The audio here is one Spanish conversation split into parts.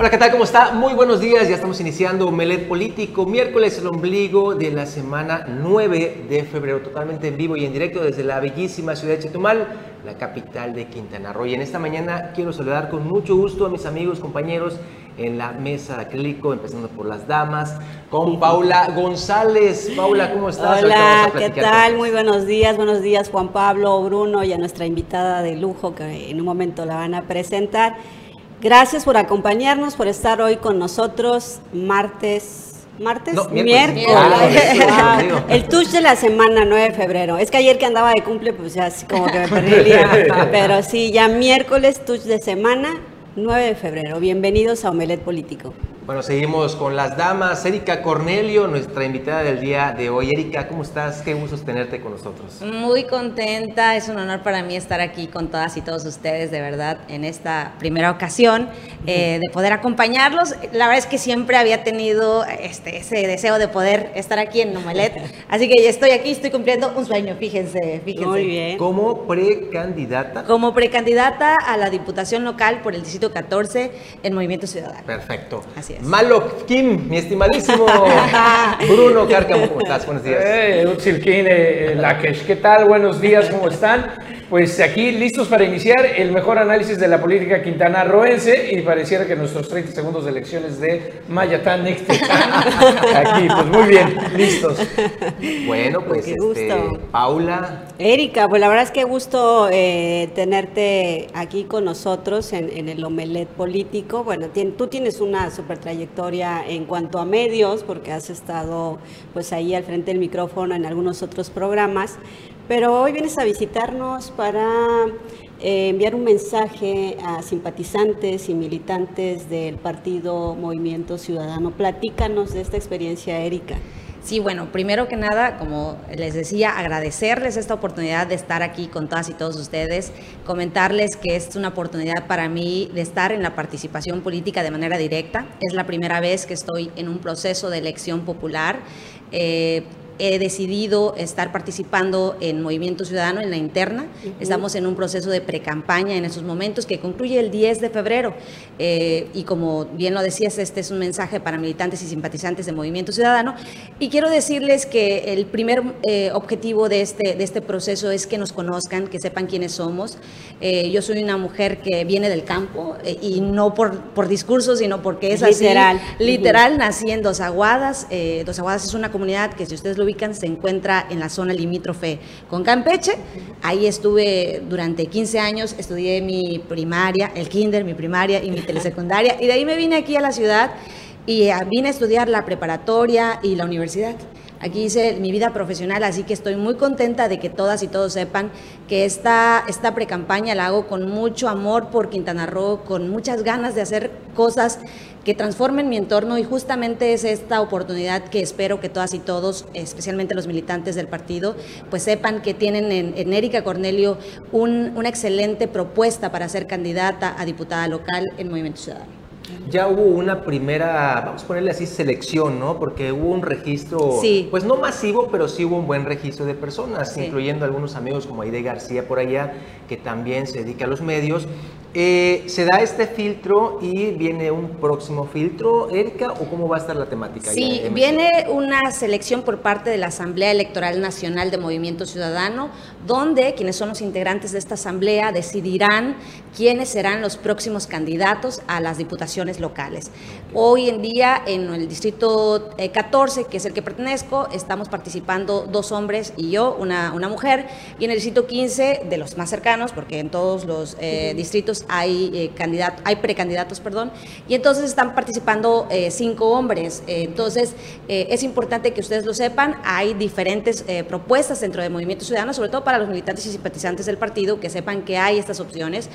Hola, ¿qué tal? ¿Cómo está? Muy buenos días. Ya estamos iniciando Melet Político. Miércoles, el ombligo de la semana 9 de febrero, totalmente en vivo y en directo desde la bellísima ciudad de Chetumal, la capital de Quintana Roo. Y en esta mañana quiero saludar con mucho gusto a mis amigos, compañeros en la mesa de acrílico, empezando por las damas, con Paula González. Paula, ¿cómo estás? Hola, ¿qué tal? Muy buenos días, buenos días Juan Pablo, Bruno y a nuestra invitada de lujo que en un momento la van a presentar. Gracias por acompañarnos, por estar hoy con nosotros, martes. ¿Martes? miércoles. El touch de la semana 9 de febrero. Es que ayer que andaba de cumple, pues ya así como que me perdí el día. Pero sí, ya miércoles, touch de semana 9 de febrero. Bienvenidos a Omelet Político. Bueno, seguimos con las damas. Erika Cornelio, nuestra invitada del día de hoy. Erika, ¿cómo estás? Qué gusto tenerte con nosotros. Muy contenta, es un honor para mí estar aquí con todas y todos ustedes, de verdad, en esta primera ocasión, eh, de poder acompañarlos. La verdad es que siempre había tenido este, ese deseo de poder estar aquí en Nomelet, así que ya estoy aquí, estoy cumpliendo un sueño, fíjense, fíjense. Muy bien. ¿Como precandidata? Como precandidata a la Diputación Local por el Distrito 14 en Movimiento Ciudadano. Perfecto. Así es. Malo Kim, mi estimadísimo Bruno Cárcamo, ¿cómo estás? Buenos días. Eh, eh ¿qué tal? Buenos días, ¿cómo están? Pues aquí listos para iniciar el mejor análisis de la política quintanarroense y pareciera que nuestros 30 segundos de elecciones de Mayatán Aquí, pues muy bien, listos. Bueno, pues Qué gusto. Este, Paula. Erika, pues la verdad es que gusto eh, tenerte aquí con nosotros en, el Omelet Político. Bueno, tú tienes una super trayectoria en cuanto a medios, porque has estado pues ahí al frente del micrófono en algunos otros programas, pero hoy vienes a visitarnos para eh, enviar un mensaje a simpatizantes y militantes del partido Movimiento Ciudadano. Platícanos de esta experiencia, Erika. Sí, bueno, primero que nada, como les decía, agradecerles esta oportunidad de estar aquí con todas y todos ustedes, comentarles que es una oportunidad para mí de estar en la participación política de manera directa. Es la primera vez que estoy en un proceso de elección popular. Eh, he decidido estar participando en Movimiento Ciudadano en la interna. Estamos en un proceso de precampaña en esos momentos que concluye el 10 de febrero. Eh, y como bien lo decías, este es un mensaje para militantes y simpatizantes de Movimiento Ciudadano. Y quiero decirles que el primer eh, objetivo de este, de este proceso es que nos conozcan, que sepan quiénes somos. Eh, yo soy una mujer que viene del campo y no por, por discursos, sino porque es literal. así. Literal. Nací en Dos Aguadas. Dos Aguadas es una comunidad que si ustedes lo se encuentra en la zona limítrofe con Campeche. Ahí estuve durante 15 años, estudié mi primaria, el kinder, mi primaria y mi telesecundaria. Y de ahí me vine aquí a la ciudad y ah, vine a estudiar la preparatoria y la universidad. Aquí hice mi vida profesional, así que estoy muy contenta de que todas y todos sepan que esta, esta pre-campaña la hago con mucho amor por Quintana Roo, con muchas ganas de hacer cosas que transformen mi entorno y justamente es esta oportunidad que espero que todas y todos, especialmente los militantes del partido, pues sepan que tienen en, Erika Cornelio una excelente propuesta para ser candidata a diputada local en Movimiento Ciudadano ya hubo una primera, vamos a ponerle así, selección, ¿no? Porque hubo un registro, pues no masivo, pero sí hubo un buen registro de personas, incluyendo algunos amigos como Aide García por allá, que también se dedica a los medios. Eh, ¿Se da este filtro y viene un próximo filtro, Erika, o cómo va a estar la temática? Sí, viene una selección por parte de la Asamblea Electoral Nacional de Movimiento Ciudadano, donde quienes son los integrantes de esta asamblea decidirán quiénes serán los próximos candidatos a las diputaciones locales. Hoy en día, en el distrito 14, eh, que es el que pertenezco, estamos participando dos hombres y yo, una, una mujer, y en el distrito 15, de los más cercanos, porque en todos los eh, distritos hay, eh, hay precandidatos, perdón, y entonces están participando eh, cinco hombres. Entonces, es importante que ustedes lo sepan, hay diferentes propuestas dentro del Movimiento Ciudadano, sobre todo para los militantes y simpatizantes del partido, que sepan que hay estas opciones,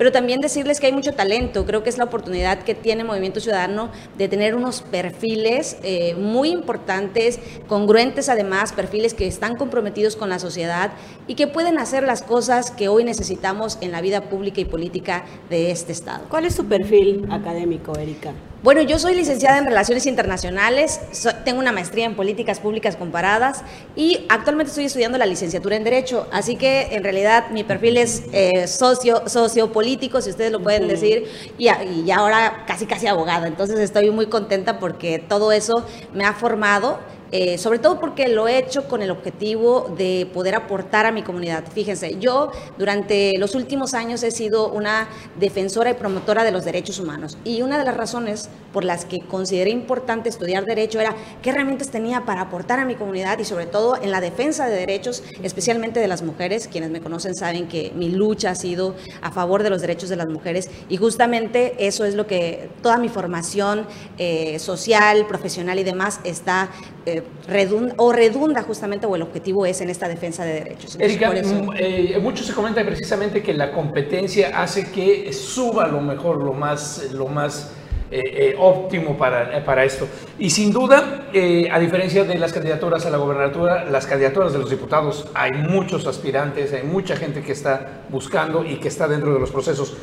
pero también decirles que hay mucho talento. Creo que es la oportunidad que tiene Movimiento Ciudadano de tener unos perfiles muy importantes, congruentes además, perfiles que están comprometidos con la sociedad y que pueden hacer las cosas que hoy necesitamos en la vida pública y política política de este Estado. ¿Cuál es su perfil académico, Erika? Bueno, yo soy licenciada en Relaciones Internacionales, tengo una maestría en Políticas Públicas Comparadas y actualmente estoy estudiando la licenciatura en Derecho, así que en realidad mi perfil es eh, socio, sociopolítico, si ustedes lo pueden decir, y, y ahora casi casi abogada, entonces estoy muy contenta porque todo eso me ha formado eh, sobre todo porque lo he hecho con el objetivo de poder aportar a mi comunidad. Fíjense, yo durante los últimos años he sido una defensora y promotora de los derechos humanos y una de las razones por las que consideré importante estudiar derecho era qué herramientas tenía para aportar a mi comunidad y sobre todo en la defensa de derechos, especialmente de las mujeres. Quienes me conocen saben que mi lucha ha sido a favor de los derechos de las mujeres y justamente eso es lo que toda mi formación eh, social, profesional y demás está eh, redunda, o redunda justamente o el objetivo es en esta defensa de derechos. Erika, mm, eh, mucho se comenta precisamente que la competencia hace que suba lo mejor, lo más, lo más eh, óptimo para, para esto. Y sin duda, a diferencia de las candidaturas a la gobernatura, las candidaturas de los diputados, hay muchos aspirantes, hay mucha gente que está buscando y que está dentro de los procesos.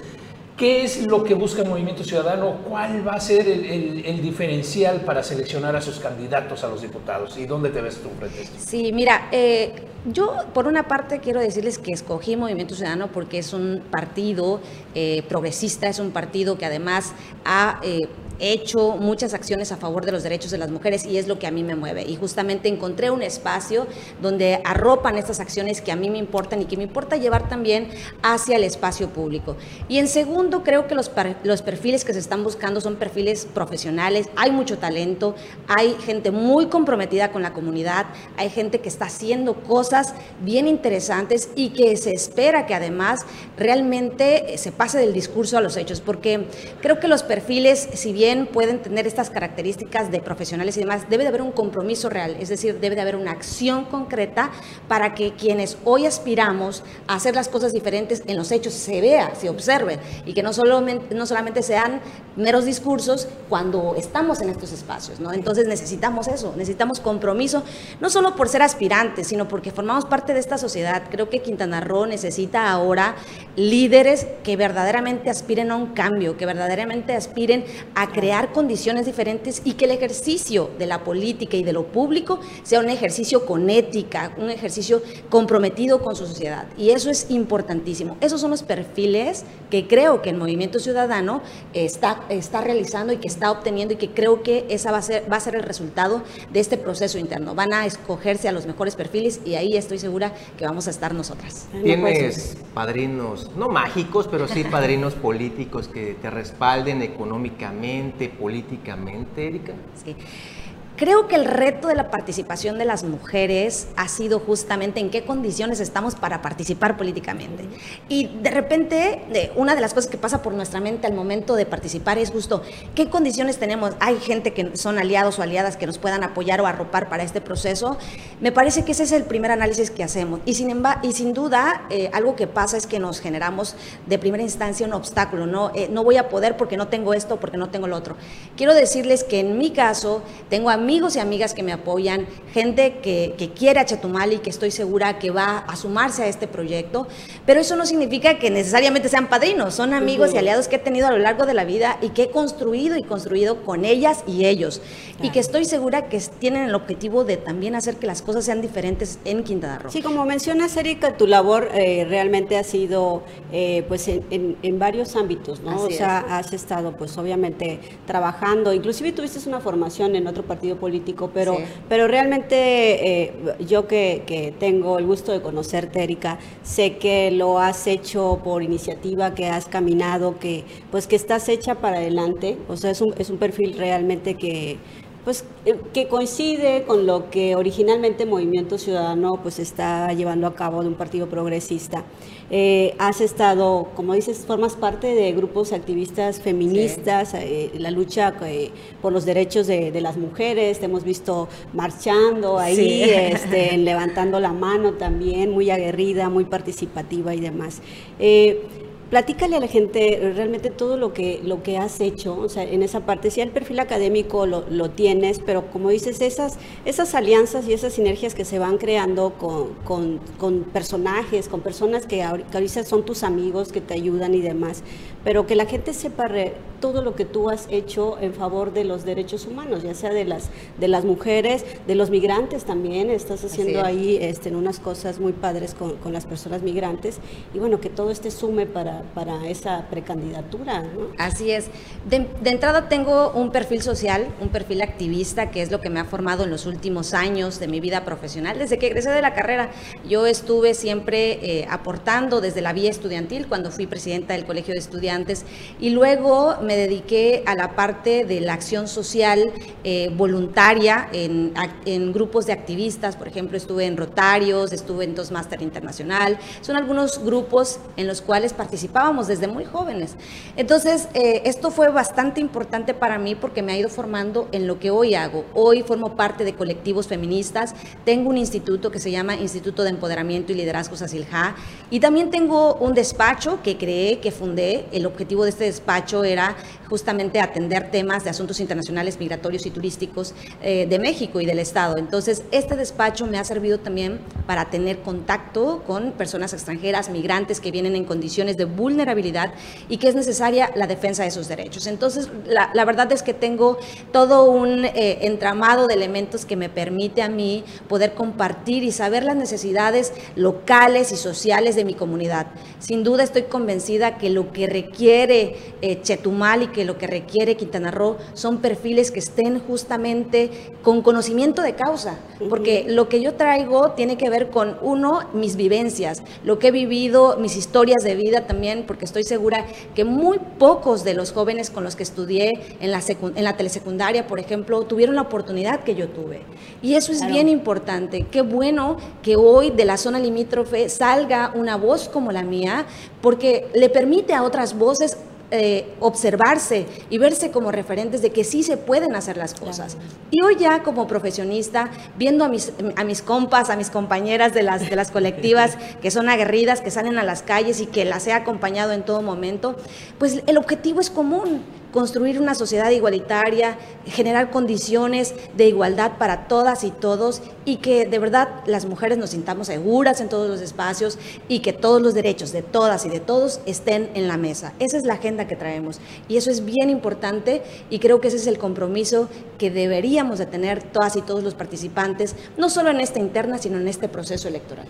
¿Qué es lo que busca el Movimiento Ciudadano? ¿Cuál va a ser el, diferencial para seleccionar a sus candidatos a los diputados? ¿Y dónde te ves tú frente Sí, mira, eh, yo por una parte quiero decirles que escogí Movimiento Ciudadano porque es un partido eh, progresista, es un partido que además ha... Eh, hecho muchas acciones a favor de los derechos de las mujeres y es lo que a mí me mueve. Y justamente encontré un espacio donde arropan estas acciones que a mí me importan y que me importa llevar también hacia el espacio público. Y en segundo, creo que los, los perfiles que se están buscando son perfiles profesionales, hay mucho talento, hay gente muy comprometida con la comunidad, hay gente que está haciendo cosas bien interesantes y que se espera que además realmente se pase del discurso a los hechos, porque creo que los perfiles, si bien pueden tener estas características de profesionales y demás, debe de haber un compromiso real, es decir, debe de haber una acción concreta para que quienes hoy aspiramos a hacer las cosas diferentes en los hechos se vea, se observe y que no solamente, no solamente sean meros discursos cuando estamos en estos espacios, ¿no? Entonces necesitamos eso, necesitamos compromiso, no solo por ser aspirantes, sino porque formamos parte de esta sociedad. Creo que Quintana Roo necesita ahora líderes que verdaderamente aspiren a un cambio, que verdaderamente aspiren a crear condiciones diferentes y que el ejercicio de la política y de lo público sea un ejercicio con ética, un ejercicio comprometido con su sociedad. Y eso es importantísimo. Esos son los perfiles que creo que el movimiento ciudadano está, está realizando y que está obteniendo y que creo que esa va a, ser, va a ser el resultado de este proceso interno. Van a escogerse a los mejores perfiles y ahí estoy segura que vamos a estar nosotras. Tienes padrinos, no mágicos, pero sí padrinos políticos que te respalden económicamente políticamente, Erika? Creo que el reto de la participación de las mujeres ha sido justamente en qué condiciones estamos para participar políticamente. Y de repente, una de las cosas que pasa por nuestra mente al momento de participar es justo, ¿qué condiciones tenemos? Hay gente que son aliados o aliadas que nos puedan apoyar o arropar para este proceso. Me parece que ese es el primer análisis que hacemos. Y sin, y sin duda, eh, algo que pasa es que nos generamos de primera instancia un obstáculo. No, eh, no voy a poder porque no tengo esto, porque no tengo lo otro. Quiero decirles que en mi caso, tengo a amigos y amigas que me apoyan, gente que, quiere a Chetumal y que estoy segura que va a sumarse a este proyecto, pero eso no significa que necesariamente sean padrinos, son amigos y aliados que he tenido a lo largo de la vida y que he construido y construido con ellas y ellos, y que estoy segura que tienen el objetivo de también hacer que las cosas sean diferentes en Quintana Roo. Sí, como mencionas, Erika, tu labor eh, realmente ha sido eh, pues en, varios ámbitos, ¿no? o sea, has estado pues obviamente trabajando, inclusive tuviste una formación en otro partido político, pero, pero realmente eh, yo que, tengo el gusto de conocerte, Erika, sé que lo has hecho por iniciativa, que has caminado, que pues que estás hecha para adelante, o sea, es un, es un perfil realmente que pues eh, que coincide con lo que originalmente Movimiento Ciudadano pues está llevando a cabo de un partido progresista. Eh, has estado, como dices, formas parte de grupos activistas feministas, eh, la lucha por los derechos de, las mujeres, te hemos visto marchando ahí, este, levantando la mano también, muy aguerrida, muy participativa y demás. Platícale a la gente realmente todo lo que, lo que has hecho, o sea, en esa parte, si el perfil académico lo, lo, tienes, pero como dices, esas, esas alianzas y esas sinergias que se van creando con, con, con personajes, con personas que ahorita son tus amigos, que te ayudan y demás, pero que la gente sepa todo lo que tú has hecho en favor de los derechos humanos, ya sea de las, de las mujeres, de los migrantes también, estás haciendo ahí este, unas cosas muy padres con, con, las personas migrantes, y bueno, que todo este sume para, para esa precandidatura. Así es. De, de entrada tengo un perfil social, un perfil activista, que es lo que me ha formado en los últimos años de mi vida profesional. Desde que egresé de la carrera, yo estuve siempre eh, aportando desde la vía estudiantil, cuando fui presidenta del Colegio de Estudiantes, y luego me dediqué a la parte de la acción social eh, voluntaria en, en, grupos de activistas, por ejemplo, estuve en Rotarios, estuve en Toastmaster Internacional, son algunos grupos en los cuales participábamos desde muy jóvenes. Entonces, eh, esto fue bastante importante para mí porque me ha ido formando en lo que hoy hago. Hoy formo parte de colectivos feministas, tengo un instituto que se llama Instituto de Empoderamiento y Liderazgo Sasilja y también tengo un despacho que creé, que fundé. El objetivo de este despacho era justamente atender temas de asuntos internacionales, migratorios y turísticos eh, de México y del Estado. Entonces, este despacho me ha servido también para tener contacto con personas extranjeras, migrantes que vienen en condiciones de vulnerabilidad y que es necesaria la defensa de sus derechos. Entonces, la, verdad es que tengo todo un eh, entramado de elementos que me permite a mí poder compartir y saber las necesidades locales y sociales de mi comunidad. Sin duda estoy convencida que lo que requiere eh, Chetumal y que lo que requiere Quintana Roo son perfiles que estén justamente con conocimiento de causa, porque lo que yo traigo tiene que ver con, uno, mis vivencias, lo que he vivido, mis historias de vida también, porque estoy segura que muy pocos de los jóvenes con los que estudié en la, en la telesecundaria, por ejemplo, tuvieron la oportunidad que yo tuve. Y eso es bien importante. Qué bueno que hoy de la zona limítrofe salga una voz como la mía, porque le permite a otras voces eh, observarse y verse como referentes de que sí se pueden hacer las cosas. Y hoy ya como profesionista, viendo a mis, a mis compas, a mis compañeras de las, de las colectivas que son aguerridas, que salen a las calles y que las he acompañado en todo momento, pues el objetivo es común construir una sociedad igualitaria, generar condiciones de igualdad para todas y todos y que de verdad las mujeres nos sintamos seguras en todos los espacios y que todos los derechos de todas y de todos estén en la mesa. Esa es la agenda que traemos y eso es bien importante y creo que ese es el compromiso que deberíamos de tener todas y todos los participantes, no solo en esta interna, sino en este proceso electoral.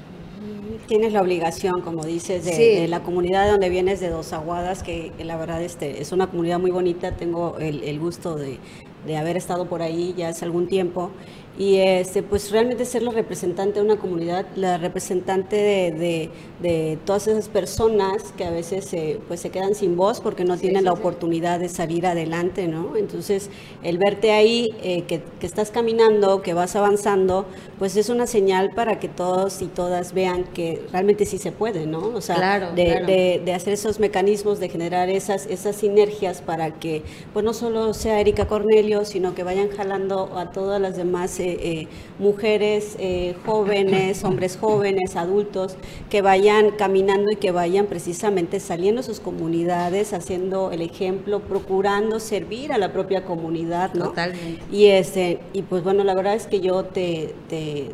Tienes la obligación, como dices, de, la comunidad donde vienes de Dos Aguadas, que, la verdad este, es una comunidad muy bonita. Tengo el, el gusto de, de haber estado por ahí ya hace algún tiempo y este, pues realmente ser la representante de una comunidad, la representante de, de, todas esas personas que a veces se, pues se quedan sin voz porque no tienen la oportunidad de salir adelante, ¿no? Entonces, el verte ahí, eh, que, que, estás caminando, que vas avanzando, pues es una señal para que todos y todas vean que realmente sí se puede, ¿no? O sea, de, de, hacer esos mecanismos, de generar esas, esas sinergias para que, pues no solo sea Erika Cornelio, sino que vayan jalando a todas las demás. Eh, eh, mujeres eh, jóvenes, hombres jóvenes, adultos, que vayan caminando y que vayan precisamente saliendo de sus comunidades, haciendo el ejemplo, procurando servir a la propia comunidad, ¿no? Totalmente. Y, este, y pues bueno, la verdad es que yo te,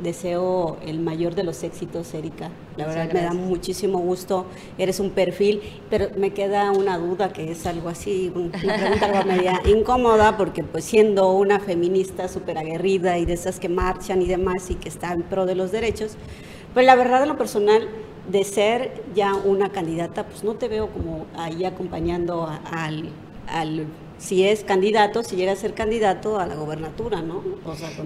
deseo el mayor de los éxitos, Erika. La verdad me da muchísimo gusto. Eres un perfil, pero me queda una duda que es algo así, una pregunta algo media incómoda, porque pues siendo una feminista súper aguerrida y de esas que marchan y demás y que están en pro de los derechos, pues la verdad en lo personal de ser ya una candidata, pues no te veo como ahí acompañando al, al si es candidato, si llega a ser candidato a la gobernatura, ¿no?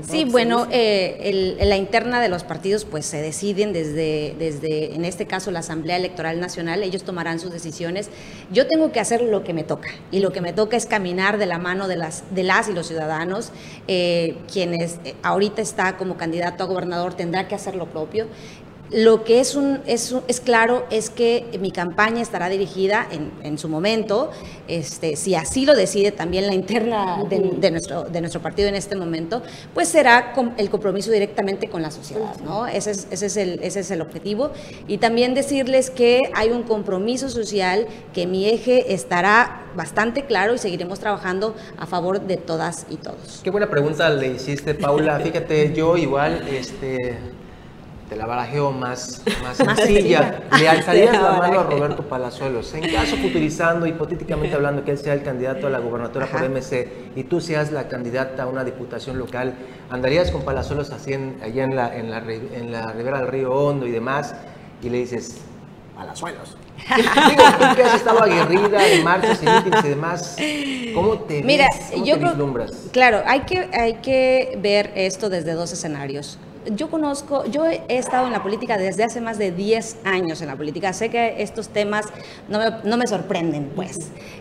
sí, bueno, eh, la interna de los partidos pues se deciden desde, desde, en este caso, la Asamblea Electoral Nacional, ellos tomarán sus decisiones. Yo tengo que hacer lo que me toca y lo que me toca es caminar de la mano de las, de las y los ciudadanos. Eh, quienes eh, ahorita está como candidato a gobernador tendrá que hacer lo propio Lo que es, un, es, es claro es que mi campaña estará dirigida en, en, su momento, este, si así lo decide también la interna de, de, nuestro, de nuestro partido en este momento, pues será con el compromiso directamente con la sociedad. ¿no? Ese, es, ese, es el, ese es el objetivo. Y también decirles que hay un compromiso social, que mi eje estará bastante claro y seguiremos trabajando a favor de todas y todos. Qué buena pregunta le hiciste, Paula. Fíjate, yo igual, este te la barajeo más, más sencilla. ¿Le alzarías la mano a Roberto Palazuelos? En caso futurizando, hipotéticamente hablando, que él sea el candidato a la gobernatura por MC y tú seas la candidata a una diputación local, ¿andarías con Palazuelos así en, allá en la, en, la, en la ribera del río Hondo y demás? Y le dices, Palazuelos. Digo, tú que has estado aguerrida en marchas, mítines y demás, ¿cómo te Mira, ¿Cómo yo te creo, vislumbras? claro, hay que, hay que ver esto desde dos escenarios yo conozco, yo he estado en la política desde hace más de 10 años en la política, sé que estos temas no me, no me, sorprenden, pues.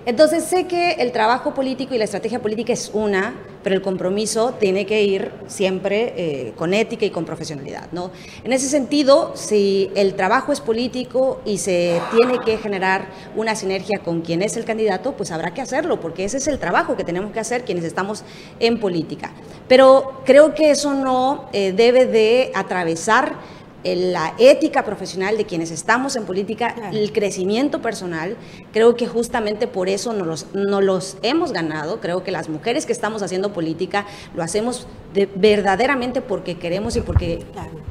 Entonces sé que el trabajo político y la estrategia política es una, pero el compromiso tiene que ir siempre eh, con ética y con profesionalidad, ¿no? En ese sentido, si el trabajo es político y se tiene que generar una sinergia con quien es el candidato, pues habrá que hacerlo, porque ese es el trabajo que tenemos que hacer quienes estamos en política. Pero creo que eso no eh, debe de atravesar la ética profesional de quienes estamos en política, el crecimiento personal, creo que justamente por eso nos los, nos los hemos ganado. Creo que las mujeres que estamos haciendo política lo hacemos de, verdaderamente porque queremos y porque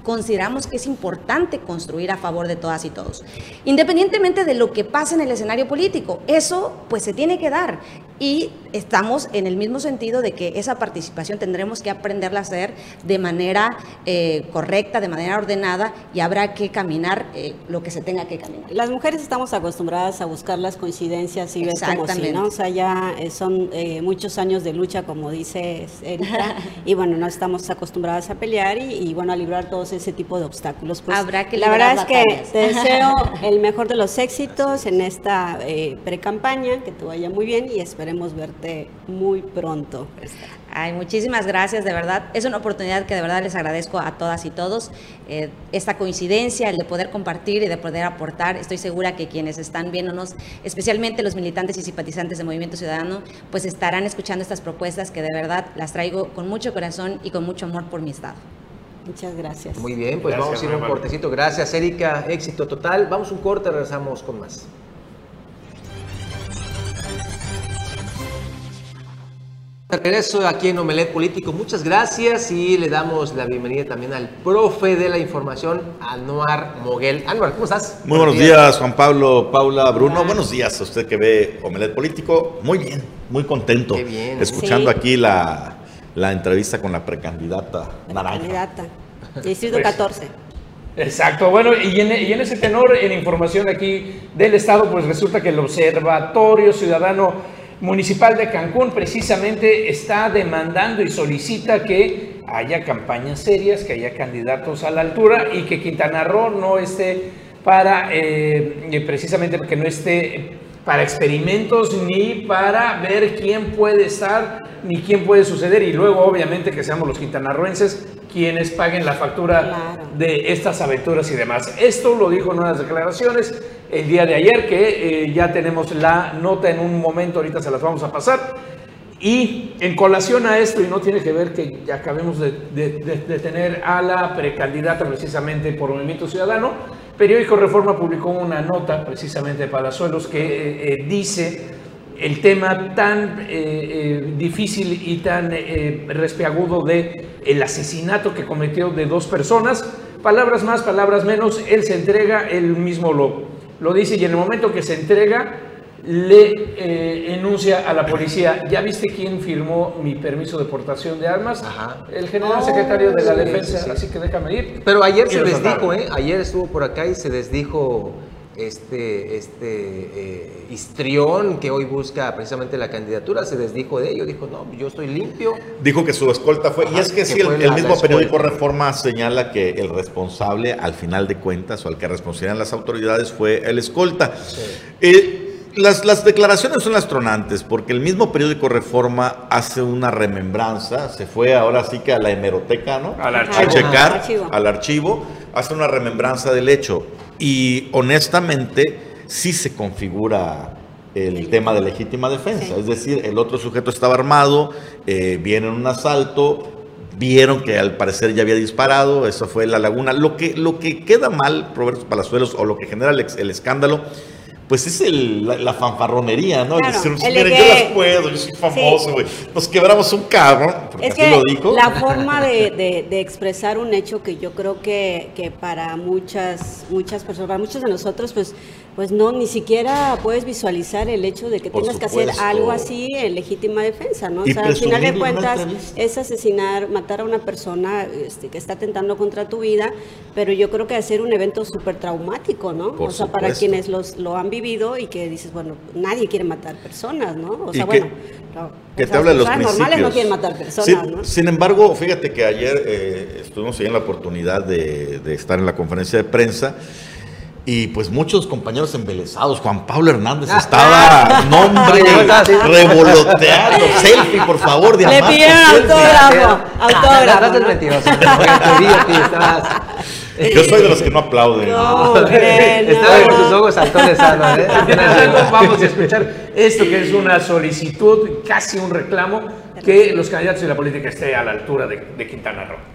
consideramos que es importante construir a favor de todas y todos. Independientemente de lo que pase en el escenario político, eso pues se tiene que dar. Y estamos en el mismo sentido de que esa participación tendremos que aprenderla a hacer de manera eh, correcta, de manera ordenada y habrá que caminar eh, lo que se tenga que caminar. Las mujeres estamos acostumbradas a buscar las coincidencias y ver como si, ¿no? O sea, ya eh, son eh, muchos años de lucha, como dice Erika, y bueno, no estamos acostumbradas a pelear y, y, bueno, a librar todos ese tipo de obstáculos. Pues, habrá que La verdad es que te deseo el mejor de los éxitos en esta pre-campaña, que te vaya muy bien y esperemos verte muy pronto. Ay, muchísimas gracias, de verdad. Es una oportunidad que de verdad les agradezco a todas y todos. Eh, esta coincidencia, el de poder compartir y de poder aportar. Estoy segura que quienes están viéndonos, especialmente los militantes y simpatizantes de Movimiento Ciudadano, pues estarán escuchando estas propuestas que de verdad las traigo con mucho corazón y con mucho amor por mi Estado. Muchas gracias. Muy bien, pues gracias, vamos a ir a un cortecito. Gracias, Erika. Éxito total. Vamos a un corte, regresamos con más. Regreso aquí en Omelet Político. Muchas gracias y le damos la bienvenida también al profe de la información, Anuar Moguel. Anuar, ¿cómo estás? Muy buenos, días. días, Juan Pablo, Paula, Bruno. Hola. Buenos días a usted que ve Omelet Político. Muy bien, muy contento. Qué bien. Escuchando sí. aquí la, la, entrevista con la precandidata Naranja. Candidata. Distrito 14. Exacto, bueno, y en, y en, ese tenor, en información aquí del Estado, pues resulta que el Observatorio Ciudadano Municipal de Cancún precisamente está demandando y solicita que haya campañas serias, que haya candidatos a la altura y que Quintana Roo no esté para, eh, precisamente porque no esté para experimentos ni para ver quién puede estar ni quién puede suceder y luego obviamente que seamos los quintanarroenses quienes paguen la factura claro. de estas aventuras y demás. Esto lo dijo en unas declaraciones el día de ayer, que eh, ya tenemos la nota en un momento, ahorita se las vamos a pasar. Y en colación a esto, y no tiene que ver que ya acabemos de, tener a la precandidata precisamente por Movimiento Ciudadano, Periódico Reforma publicó una nota precisamente de Palazuelos que eh, eh, dice el tema tan difícil y tan respeagudo de el asesinato que cometió de dos personas. Palabras más, palabras menos, él se entrega, él mismo lo, lo dice y en el momento que se entrega le enuncia a la policía, ¿ya viste quién firmó mi permiso de portación de armas? Ajá. El general oh, secretario de la sí, defensa, sí, sí. así que déjame ir. Pero ayer se desdijo, ¿eh? Ayer estuvo por acá y se desdijo este, este eh, histrión que hoy busca precisamente la candidatura se desdijo de ello, dijo, no, yo estoy limpio. Dijo que su escolta fue, Ajá, y es que, que sí, el, el la, mismo la periódico Reforma señala que el responsable, al final de cuentas, o al que respondían las autoridades, fue el escolta. Sí. Eh, las, las declaraciones son las tronantes, porque el mismo periódico Reforma hace una remembranza, se fue ahora sí que a la hemeroteca, ¿no? Al A archivo. checar, Archivo. al archivo, hace una remembranza del hecho. Y honestamente, sí se configura el tema de legítima defensa. Sí. Es decir, el otro sujeto estaba armado, eh, viene en un asalto, vieron que al parecer ya había disparado, eso fue la laguna. Lo que, lo que queda mal, Roberto Palazuelos, o lo que genera el, ex- el escándalo, pues es el- la, la fanfarronería, ¿no? Claro, decir, miren, que- yo las puedo, yo soy famoso, güey. Nos quebramos un cabrón, porque Es que lo dijo. la forma de, de- de expresar un hecho que yo creo que, que para muchas muchas personas, para muchos de nosotros, pues, pues no, ni siquiera puedes visualizar el hecho de que Por tengas que hacer algo así en legítima defensa, ¿no? O sea, al final de cuentas es asesinar, matar a una persona este, que está atentando contra tu vida, pero yo creo que hacer un evento súper traumático, ¿no? Por o sea, para quienes los, lo han vivido y que dices, bueno, nadie quiere matar personas, ¿no? O Y sea, que- bueno, no, que o te habla de los principios. normales no quieren matar personas, Sin, ¿no? sin embargo, fíjate que ayer eh, estuvimos ahí en la oportunidad de, de estar en la conferencia de prensa y pues muchos compañeros embelesados. Juan Pablo Hernández estaba, nombre, Estaba así. revoloteando. Selfie, por favor, de Le pidieron autógrafo, Ah, autógrafo. Yo soy de los que no aplauden. No, creen, Estaba no. con tus ojos saltones sanos, ¿eh? Vamos a escuchar esto que es una solicitud, casi un reclamo, que los candidatos y la política esté a la altura de, de Quintana Roo.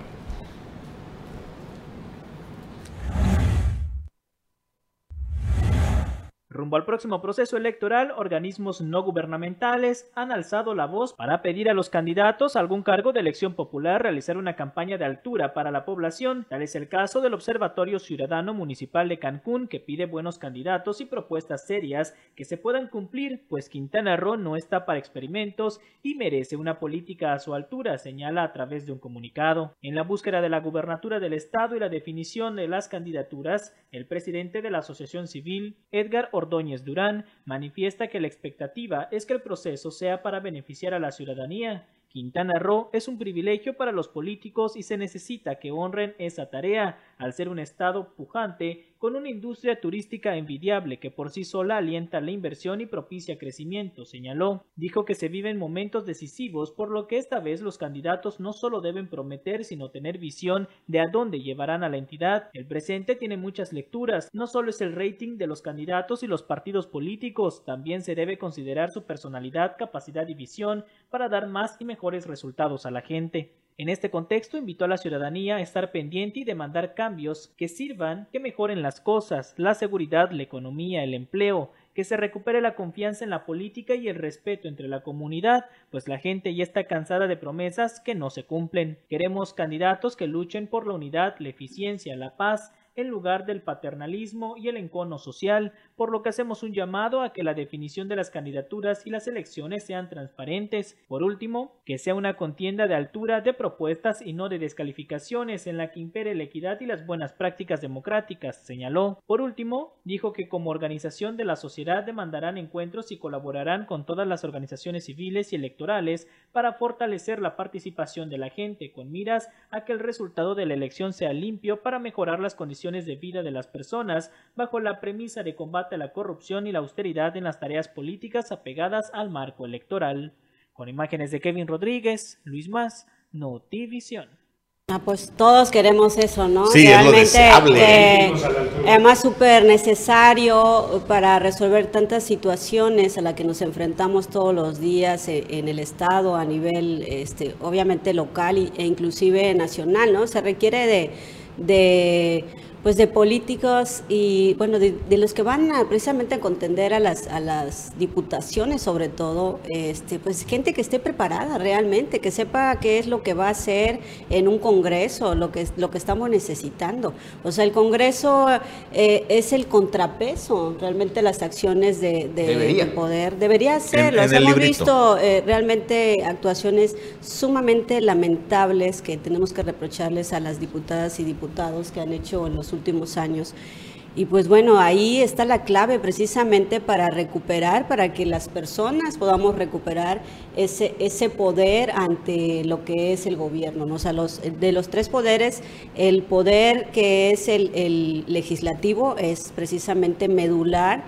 Rumbo al próximo proceso electoral, organismos no gubernamentales han alzado la voz para pedir a los candidatos a algún cargo de elección popular realizar una campaña de altura para la población. Tal es el caso del Observatorio Ciudadano Municipal de Cancún, que pide buenos candidatos y propuestas serias que se puedan cumplir, pues Quintana Roo no está para experimentos y merece una política a su altura, señala a través de un comunicado. En la búsqueda de la gubernatura del Estado y la definición de las candidaturas, el presidente de la Asociación Civil, Edgar Ordóñez Durán, manifiesta que la expectativa es que el proceso sea para beneficiar a la ciudadanía. Quintana Roo es un privilegio para los políticos y se necesita que honren esa tarea, al ser un estado pujante con una industria turística envidiable que por sí sola alienta la inversión y propicia crecimiento, señaló. Dijo que se viven momentos decisivos, por lo que esta vez los candidatos no solo deben prometer, sino tener visión de a dónde llevarán a la entidad. El presente tiene muchas lecturas, no solo es el rating de los candidatos y los partidos políticos, también se debe considerar su personalidad, capacidad y visión para dar más y mejores resultados a la gente. En este contexto invitó a la ciudadanía a estar pendiente y demandar cambios que sirvan, que mejoren las cosas, la seguridad, la economía, el empleo, que se recupere la confianza en la política y el respeto entre la comunidad, pues la gente ya está cansada de promesas que no se cumplen. Queremos candidatos que luchen por la unidad, la eficiencia, la paz, en lugar del paternalismo y el encono social, por lo que hacemos un llamado a que la definición de las candidaturas y las elecciones sean transparentes. Por último, que sea una contienda de altura de propuestas y no de descalificaciones en la que impere la equidad y las buenas prácticas democráticas, señaló. Por último, dijo que como organización de la sociedad demandarán encuentros y colaborarán con todas las organizaciones civiles y electorales para fortalecer la participación de la gente con miras a que el resultado de la elección sea limpio para mejorar las condiciones de vida de las personas bajo la premisa de combate a la corrupción y la austeridad en las tareas políticas apegadas al marco electoral. Con imágenes de Kevin Rodríguez, Luis Más, Notivisión. Ah, pues todos queremos eso, ¿no? Sí, es lo eh, además, súper necesario para resolver tantas situaciones a las que nos enfrentamos todos los días eh, en el Estado, a nivel, este, obviamente, local e inclusive nacional, ¿no? Se requiere de, de pues de políticos y bueno de, de los que van a, precisamente a contender a las a las diputaciones sobre todo este pues gente que esté preparada realmente que sepa qué es lo que va a hacer en un congreso lo que lo que estamos necesitando o sea el congreso eh, es el contrapeso realmente las acciones de, de- Debería. de poder debería ser en los el hemos librito. visto eh, realmente actuaciones sumamente lamentables que tenemos que reprocharles a las diputadas y diputados que han hecho en los últimos años. Y pues bueno, ahí está la clave precisamente para recuperar, para que las personas podamos recuperar ese, ese poder ante lo que es el gobierno. ¿no? O sea, los, de los tres poderes, el poder que es el, el legislativo es precisamente medular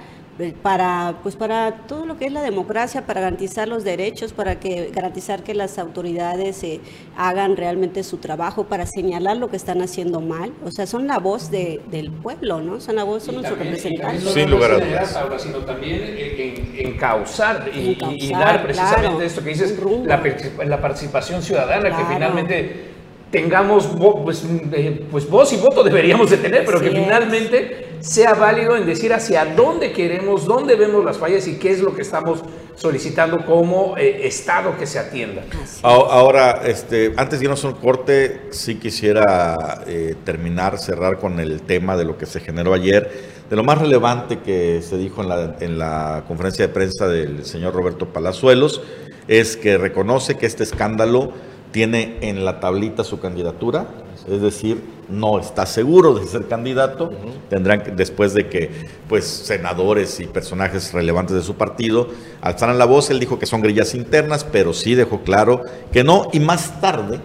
para pues para todo lo que es la democracia, para garantizar los derechos, para que garantizar que las autoridades eh, hagan realmente su trabajo, para señalar lo que están haciendo mal. O sea, son la voz de, del pueblo, ¿no? Son la voz, son nuestros representantes. Sin lugar a dudas. sino también en, encauzar y, y, dar precisamente esto que dices, la, la, participación ciudadana, que finalmente tengamos pues, eh, pues, voz y voto deberíamos de tener, pero que finalmente sea válido en decir hacia dónde queremos, dónde vemos las fallas y qué es lo que estamos solicitando como eh, Estado que se atienda. Ahora, este, antes de irnos a un corte, sí quisiera eh, terminar, cerrar con el tema de lo que se generó ayer, de lo más relevante que se dijo en la, en la conferencia de prensa del señor Roberto Palazuelos, es que reconoce que este escándalo tiene en la tablita su candidatura, es decir, no está seguro de ser candidato, tendrán después de que pues senadores y personajes relevantes de su partido alzaran la voz, él dijo que son grillas internas, pero sí dejó claro que no y más tarde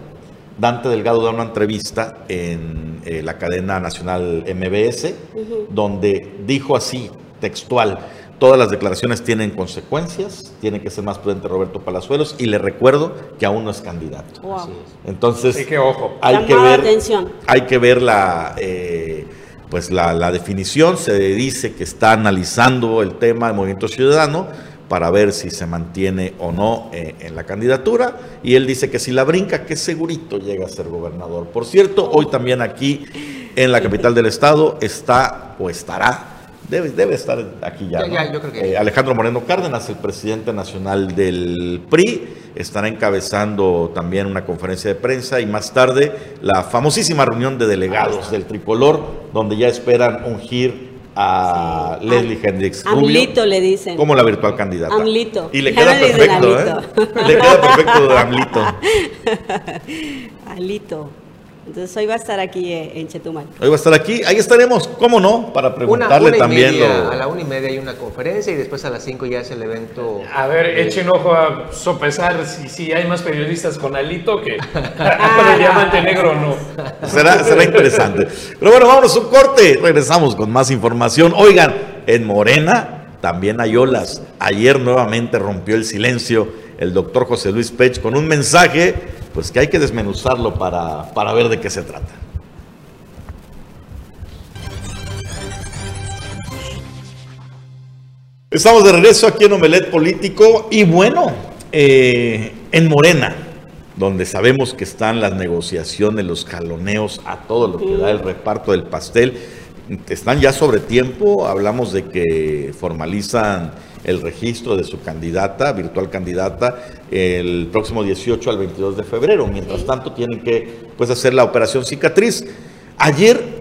Dante Delgado da una entrevista en eh, la cadena nacional MBS donde dijo así, textual, Todas las declaraciones tienen consecuencias, tiene que ser más prudente Roberto Palazuelos y le recuerdo que aún no es candidato. Entonces, que ojo. hay que ver, hay que ver la, eh, pues la, definición. Se dice que está analizando el tema del Movimiento Ciudadano para ver si se mantiene o no eh, en la candidatura y él dice que si la brinca, que segurito llega a ser gobernador. Por cierto, hoy también aquí en la capital del estado está o estará Debe, debe estar aquí ya. Eh, Alejandro Moreno Cárdenas, el presidente nacional del PRI, estará encabezando también una conferencia de prensa y más tarde la famosísima reunión de delegados del tricolor, donde ya esperan ungir a Leslie Hendrix Amlito le dicen. Como la virtual candidata. Amlito. Y le queda perfecto, ¿eh? Le queda perfecto de Amlito. Amlito. Entonces hoy va a estar aquí eh, en Chetumal. Hoy va a estar aquí, ahí estaremos, ¿cómo no? Para preguntarle también. A la una y media hay una conferencia y después a las cinco ya es el evento. A ver, echen ojo a sopesar si, si hay más periodistas con Alito que con el diamante negro no. Será, será interesante. Pero bueno, vámonos a un corte, regresamos con más información. Oigan, en Morena también hay olas. Ayer nuevamente rompió el silencio el doctor José Luis Pech con un mensaje pues que hay que desmenuzarlo para, para ver de qué se trata. Estamos de regreso aquí en Omelet Político y bueno, eh, en Morena, donde sabemos que están las negociaciones, los jaloneos a todo lo que da el reparto del pastel, están ya sobre tiempo, hablamos de que formalizan el registro de su candidata, virtual candidata, el próximo 18 al 22 de febrero. Mientras tanto, tienen que pues, hacer la operación cicatriz. Ayer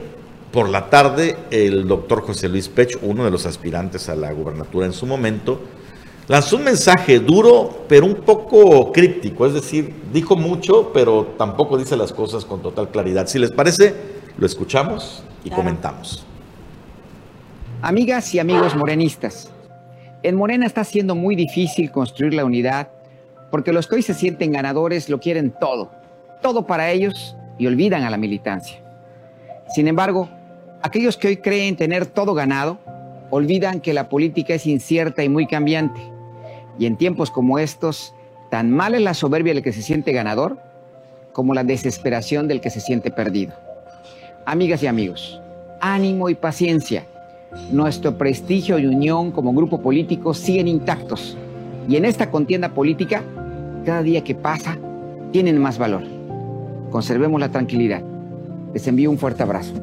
por la tarde, el doctor José Luis Pech, uno de los aspirantes a la gubernatura en su momento, lanzó un mensaje duro, pero un poco críptico. Es decir, dijo mucho, pero tampoco dice las cosas con total claridad. Si les parece, lo escuchamos y comentamos. Amigas y amigos morenistas, en Morena está siendo muy difícil construir la unidad porque los que hoy se sienten ganadores lo quieren todo, todo para ellos y olvidan a la militancia. Sin embargo, aquellos que hoy creen tener todo ganado, olvidan que la política es incierta y muy cambiante. Y en tiempos como estos, tan mal es la soberbia del que se siente ganador como la desesperación del que se siente perdido. Amigas y amigos, ánimo y paciencia nuestro prestigio y unión como grupo político siguen intactos. Y en esta contienda política, cada día que pasa, tienen más valor. Conservemos la tranquilidad. Les envío un fuerte abrazo.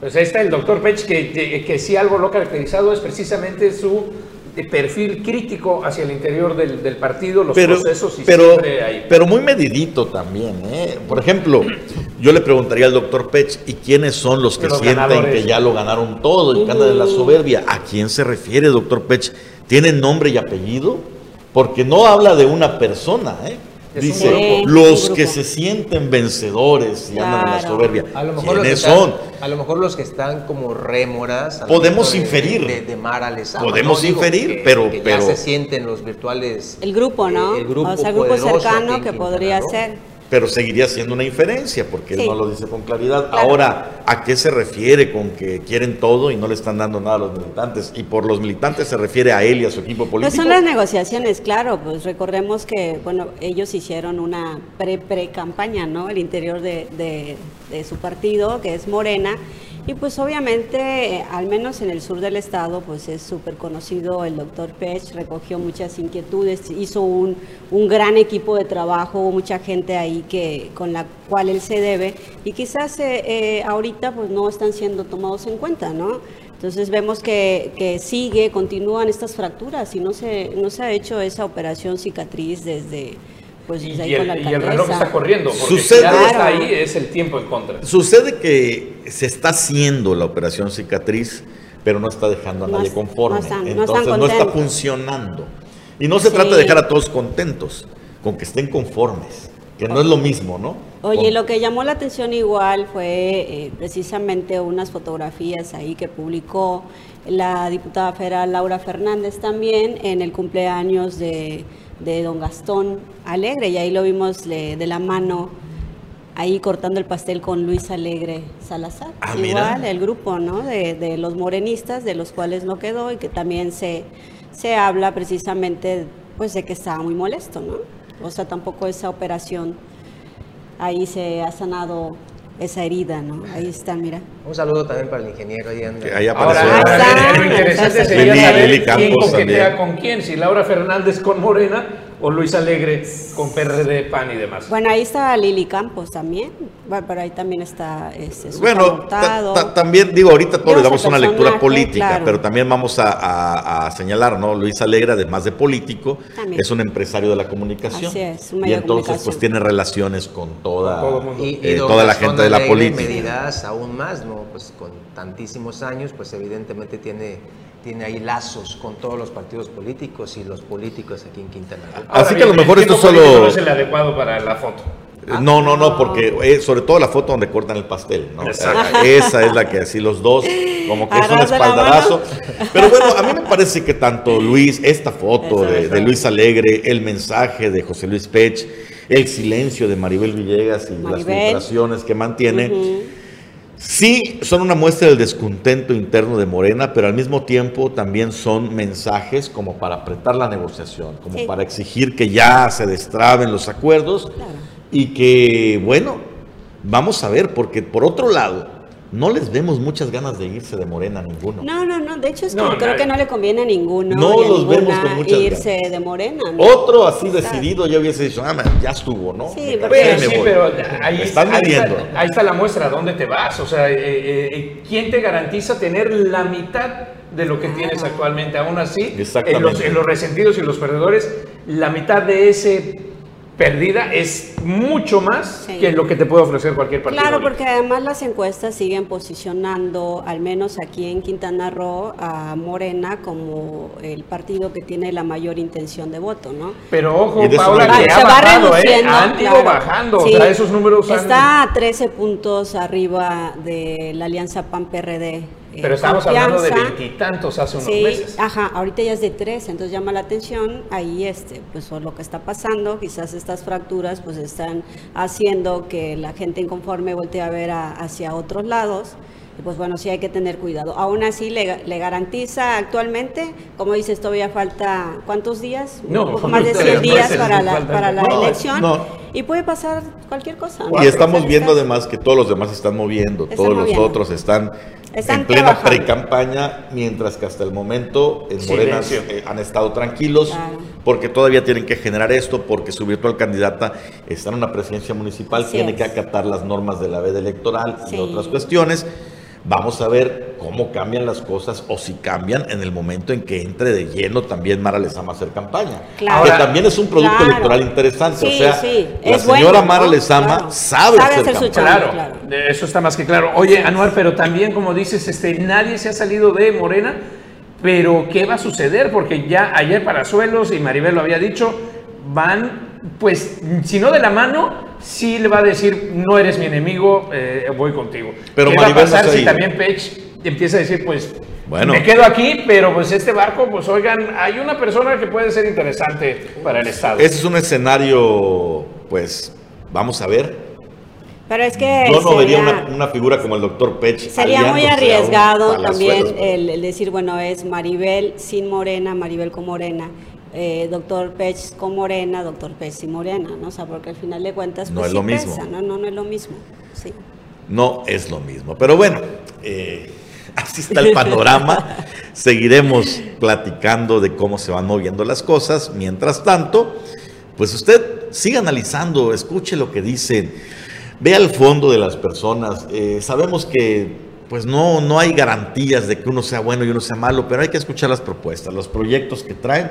Pues ahí está el doctor Pech, que, que, si algo lo caracterizado es precisamente su perfil crítico hacia el interior del, partido, los procesos y pero, siempre Pero muy medidito también, ¿eh? Por ejemplo, yo le preguntaría al doctor Pech, ¿y quiénes son los que sienten que ya lo ganaron todo y que andan en la soberbia? ¿A quién se refiere, doctor Pech? ¿Tiene nombre y apellido? Porque no habla de una persona, ¿eh? Dice, los que se sienten vencedores y andan en la soberbia. A lo mejor ¿Quiénes son? A lo mejor los que están como rémoras. Podemos inferir. De, de, Mara Podemos inferir, pero, pero. Ya se sienten los virtuales. El grupo, ¿no? El grupo, o sea, el grupo cercano que podría ser. Pero seguiría siendo una inferencia porque él Sí. no lo dice con claridad. Claro. Ahora, ¿a qué se refiere con que quieren todo y no le están dando nada a los militantes? Y por los militantes se refiere a él y a su equipo Pues político. son las negociaciones, claro, pues recordemos que, bueno, ellos hicieron una pre-pre-campaña, ¿no? El interior de, de- de su partido, que es Morena, y pues obviamente, al menos en el sur del estado, pues es súper conocido el doctor Pech, recogió muchas inquietudes, hizo un, un gran equipo de trabajo, mucha gente ahí que con la cual él se debe, y quizás eh, eh, ahorita pues no están siendo tomados en cuenta, ¿no? Entonces vemos que, que sigue, continúan estas fracturas y no se, no se ha hecho esa operación cicatriz desde, pues, Y, ahí y con la el, y el reloj está corriendo, porque Sucede- está ahí es el tiempo en contra. Sucede que se está haciendo la operación cicatriz, pero no está dejando a No nadie conforme. no están- Entonces no está funcionando. Y no se Sí. trata de dejar a todos contentos, con que estén conformes, que no es lo mismo, ¿no? Oye, Con- lo que llamó la atención igual fue eh, precisamente unas fotografías ahí que publicó la diputada federal Laura Fernández también en el cumpleaños de, de don Gastón Alegre y ahí lo vimos le- de la mano ahí cortando el pastel con Luis Alegre Salazar. Ah, mira. igual el grupo, ¿no? De, de los morenistas, de los cuales no quedó y que también se, se habla precisamente pues de que estaba muy molesto, ¿no? O sea, tampoco esa operación ahí se ha sanado esa herida, ¿no? Ahí está, mira. Un saludo también para el ingeniero. Ahí anda. ahí Ahora, apareció. Ahí está. lo interesante Lili- sería saber Lili quién coquetea también. con quién, si Laura Fernández con Morena o Luis Alegre con PRD, PAN y demás. Bueno, ahí está Lili Campos también, bueno, pero ahí también está este, Bueno, Hurtado. ta- ta- también digo, ahorita todo Digo, le damos una lectura política, claro. pero también vamos a, a- a señalar, ¿no? Luis Alegra, además de político, También. es un empresario de la comunicación. Así es, un y medio de entonces, pues tiene relaciones con toda, Con todo el mundo. Y, y eh, toda la gente de la Alegre, política. Me dirás aún más, ¿no? Pues con tantísimos años, pues evidentemente tiene, tiene ahí lazos con todos los partidos políticos y los políticos aquí en Quintana Roo. Así que a lo mejor esto solo- No es el adecuado para la foto. Eh, No, no, no, porque eh, sobre todo la foto donde cortan el pastel, ¿no? Exacto. Eh, Esa es la que así los dos, como que es un espaldarazo. Pero bueno, a mí me parece que tanto Luis, esta foto de, de Luis Alegre, el mensaje de José Luis Pech, el silencio de Maribel Villegas y las filtraciones que mantiene, Ujú. Sí, son una muestra del descontento interno de Morena, pero al mismo tiempo también son mensajes como para apretar la negociación, como Sí. para exigir que ya se destraben los acuerdos Claro. y que, bueno, vamos a ver, porque por otro lado, no les vemos muchas ganas de irse de Morena a ninguno. No, no, no, de hecho es que No, creo nadie. que no le conviene a ninguno No a los vemos con muchas irse de Morena. ¿no? Otro así decidido ya hubiese dicho, ah, man, ya estuvo, ¿no? Sí, Me Pero sí, voy". pero ahí, están está, ahí está la muestra, ¿a dónde te vas? O sea, eh, eh, ¿quién te garantiza tener la mitad de lo que tienes actualmente? Aún así, en los, en los resentidos y los perdedores, la mitad de ese perdida es mucho más Sí. que lo que te puede ofrecer cualquier partido. Claro, porque además las encuestas siguen posicionando, al menos aquí en Quintana Roo, a Morena como el partido que tiene la mayor intención de voto, ¿no? Pero ojo, Paula, que ha se va bajado, ¿eh? reduciendo. Han ido claro. bajando, Sí. o sea, esos números han- Está a 13 puntos arriba de la alianza PAN-PRD. Eh, Pero estábamos hablando de Confianza. veintitantos hace unos Sí, meses. ajá, ahorita ya es de tres, entonces llama la atención ahí este, pues por lo que está pasando, quizás estas fracturas pues están haciendo que la gente inconforme voltee a ver a- hacia otros lados. Y pues bueno, sí hay que tener cuidado. Aún así le, le garantiza actualmente, como dices, todavía falta ¿cuántos días? No, Un poco más de 100 tres días meses, para la, faltan. para la No, elección. no. Y puede pasar cualquier cosa. ¿no? Y estamos viendo además que todos los demás se están moviendo, Están todos moviendo. los otros están, Están en plena pre-campaña, mientras que hasta el momento en Morena eh, han estado tranquilos, Claro. porque todavía tienen que generar esto, porque su virtual candidata está en una presidencia municipal, Así tiene es. que acatar las normas de la veda electoral Sí. y otras cuestiones. Vamos a ver cómo cambian las cosas o si cambian en el momento en que entre de lleno también Mara Lezama a hacer campaña. Claro. que también es un producto Claro. electoral interesante. o Sí, sea, sí, la es señora bueno, Mara. Lezama Claro. sabe, Sabe hacer, hacer su campaña. Claro, eso está más que claro. Oye, Anuar, pero también, como dices, este, nadie se ha salido de Morena, pero ¿qué va a suceder? Porque ya ayer Parazuelos y Maribel lo había dicho, van, pues, si no de la mano, sí le va a decir, no eres mi enemigo, eh, voy contigo. Pero ¿Qué Maribel va a pasar si también Pech empieza a decir, pues, Bueno. me quedo aquí, pero pues este barco, pues oigan, hay una persona que puede ser interesante para el Estado? Ese es un escenario, pues, vamos a ver. Pero es que Yo no sería- vería una, una figura como el doctor Pech. Sería muy arriesgado también el, el decir, bueno, es Maribel sin Morena, Maribel con Morena, eh, doctor Pech con Morena, doctor Pech sin Morena, ¿no? O sea, porque al final de cuentas, No pues es sí lo mismo. ¿no? No, no es lo mismo, sí. No es lo mismo. Pero bueno, eh, así está el panorama. Seguiremos platicando de cómo se van moviendo las cosas. Mientras tanto, pues usted siga analizando, escuche lo que dicen, vea el fondo de las personas. Eh, sabemos que pues no, no hay garantías de que uno sea bueno y uno sea malo, pero hay que escuchar las propuestas, los proyectos que traen,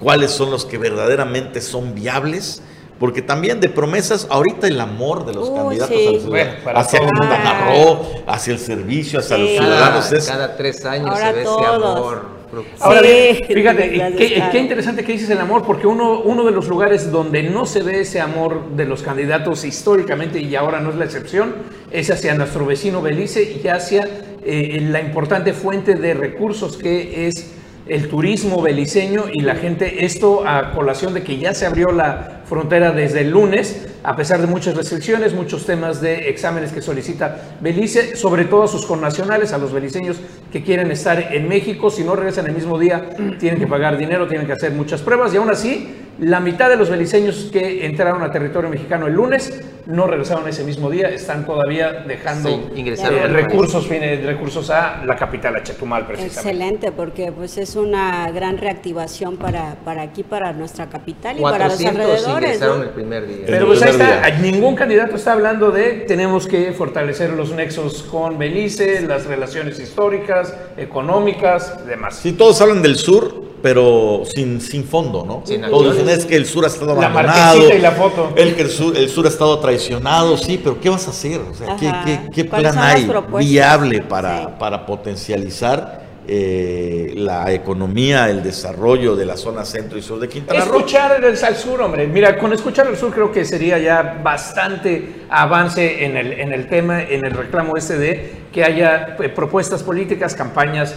cuáles son los que verdaderamente son viables. Porque también de promesas, ahorita el amor de los candidatos sí. a la ciudad- Bueno, hacia todos. Quintana Roo, hacia el servicio, hacia Sí. los ciudadanos. Es, cada tres años Ahora se ve ese amor. Ahora Sí, bien, fíjate, qué interesante que dices el amor, porque uno, uno de los lugares donde no se ve ese amor de los candidatos históricamente, y ahora no es la excepción, es hacia nuestro vecino Belice y hacia eh, la importante fuente de recursos que es el turismo beliceño y la gente, esto a colación de que ya se abrió la frontera desde el lunes, a pesar de muchas restricciones, muchos temas de exámenes que solicita Belice, sobre todo a sus connacionales, a los beliceños que quieren estar en México, si no regresan el mismo día, tienen que pagar dinero, tienen que hacer muchas pruebas y aún así, la mitad de los beliceños que entraron a territorio mexicano el lunes no regresaron ese mismo día, están todavía dejando Sí, ingresaron eh, recursos, fines- recursos a la capital, a Chetumal precisamente. Excelente, porque pues es una gran reactivación para, para aquí, para nuestra capital y para los 400 alrededores. ingresaron ¿no? el primer día. Pero pues ahí está, ningún candidato está hablando de tenemos que fortalecer los nexos con Belice, las relaciones históricas, económicas, demás. sí, todos hablan del sur, pero sin, sin fondo, ¿no? Sin todos dicen es que el sur ha estado La abandonado. marquesita y la foto. El que el sur, el sur ha estado traicionado, sí, pero ¿qué vas a hacer? O sea, ¿qué, qué- qué ¿Cuáles plan hay viable para, Sí. para potencializar eh, la economía, el desarrollo de la zona centro y sur de Quintana Roo? Escuchar el, al sur, hombre. Mira, con escuchar al sur creo que sería ya bastante avance en el, en el tema, en el reclamo este de que haya eh, propuestas políticas, campañas